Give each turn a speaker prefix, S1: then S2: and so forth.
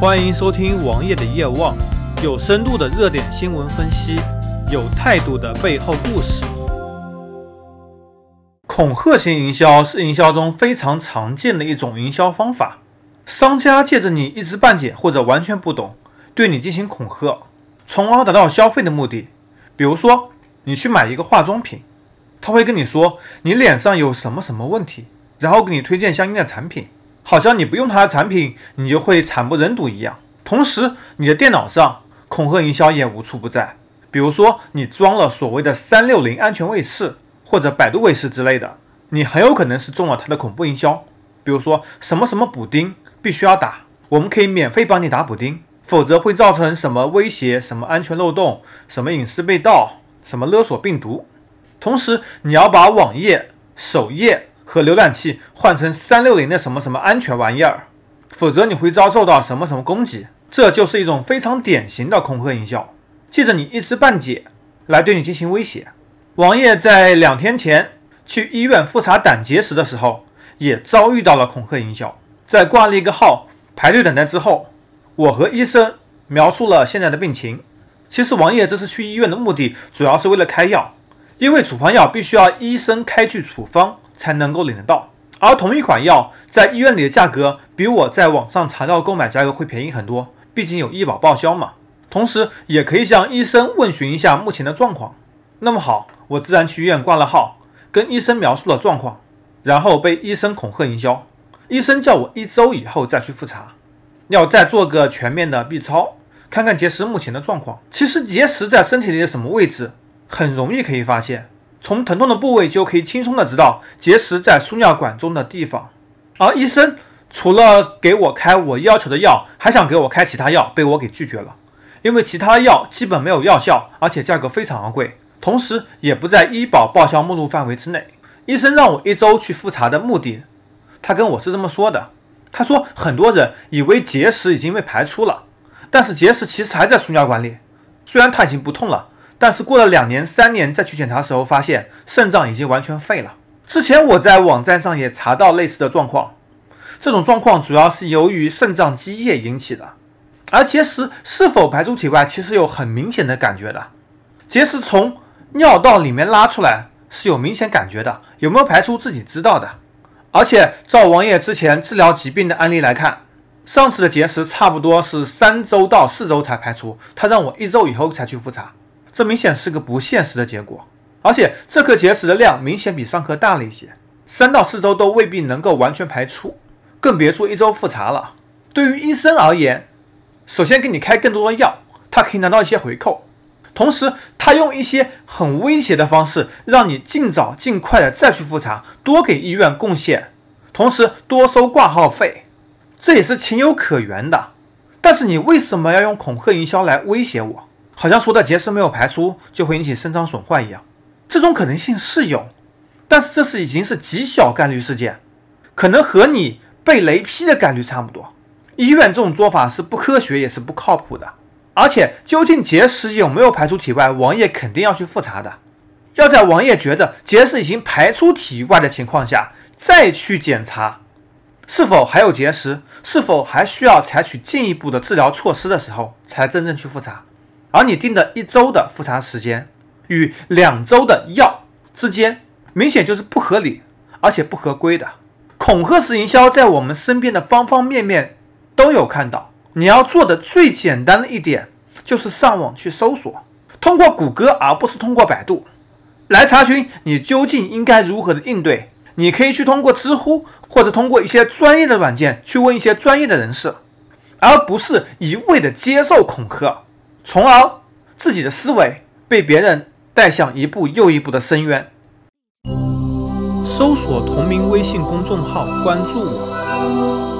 S1: 欢迎收听王爷的夜望，有深度的热点新闻分析，有态度的背后故事。恐吓型营销是营销中非常常见的一种营销方法，商家借着你一知半解或者完全不懂，对你进行恐吓，从而达到消费的目的。比如说，你去买一个化妆品，他会跟你说你脸上有什么什么问题，然后给你推荐相应的产品。好像你不用它的产品，你就会惨不忍睹一样。同时，你的电脑上恐吓营销也无处不在。比如说，你装了所谓的三六零安全卫士或者百度卫士之类的，你很有可能是中了它的恐怖营销。比如说，什么什么补丁必须要打，我们可以免费帮你打补丁，否则会造成什么威胁、什么安全漏洞、什么隐私被盗、什么勒索病毒。同时，你要把网页首页。和浏览器换成三六零的什么什么安全玩意儿，否则你会遭受到什么什么攻击。这就是一种非常典型的恐吓营销，借着你一知半解来对你进行威胁。王爷在两天前去医院复查胆结石的时候，也遭遇到了恐吓营销。在挂了一个号排队等待之后，我和医生描述了现在的病情。其实王爷这次去医院的目的主要是为了开药，因为处方药必须要医生开具处方。才能够领得到，而同一款药在医院里的价格比我在网上查到购买价格会便宜很多，毕竟有医保报销嘛。同时也可以向医生问询一下目前的状况。那么好，我自然去医院挂了号，跟医生描述了状况，然后被医生恐吓营销。医生叫我一周以后再去复查，要再做个全面的 B 超，看看结石目前的状况。其实结石在身体里的什么位置，很容易可以发现。从疼痛的部位就可以轻松的知道结石在输尿管中的地方，而医生除了给我开我要求的药，还想给我开其他药，被我给拒绝了，因为其他药基本没有药效，而且价格非常昂贵，同时也不在医保报销目录范围之内。医生让我一周去复查的目的，他跟我是这么说的：他说很多人以为结石已经被排出了，但是结石其实还在输尿管里，虽然它已经不痛了。但是过了两年、三年再去检查时候，发现肾脏已经完全废了。之前我在网站上也查到类似的状况，这种状况主要是由于肾脏积液引起的。而结石是否排出体外，其实有很明显的感觉的。结石从尿道里面拉出来是有明显感觉的，有没有排出自己知道的。而且照王爷之前治疗疾病的案例来看，上次的结石差不多是三周到四周才排出，他让我一周以后才去复查。这明显是个不现实的结果，而且这颗结石的量明显比上颗大了一些，三到四周都未必能够完全排出，更别说一周复查了。对于医生而言，首先给你开更多的药，他可以拿到一些回扣，同时他用一些很威胁的方式，让你尽早尽快的再去复查，多给医院贡献，同时多收挂号费，这也是情有可原的。但是你为什么要用恐吓营销来威胁我？好像说的结石没有排出就会引起肾脏损坏一样，这种可能性是有，但是这是已经是极小概率事件，可能和你被雷劈的概率差不多。医院这种做法是不科学也是不靠谱的，而且究竟结石有没有排出体外，王爷肯定要去复查的，要在王爷觉得结石已经排出体外的情况下再去检查是否还有结石，是否还需要采取进一步的治疗措施的时候，才真正去复查。而你定的一周的复查时间与两周的药之间，明显就是不合理，而且不合规的。恐吓式营销在我们身边的方方面面都有看到。你要做的最简单的一点，就是上网去搜索，通过谷歌而不是通过百度来查询你究竟应该如何的应对。你可以去通过知乎或者通过一些专业的软件去问一些专业的人士，而不是一味的接受恐吓。从而自己的思维被别人带向一步又一步的深渊。搜索同名微信公众号，关注我。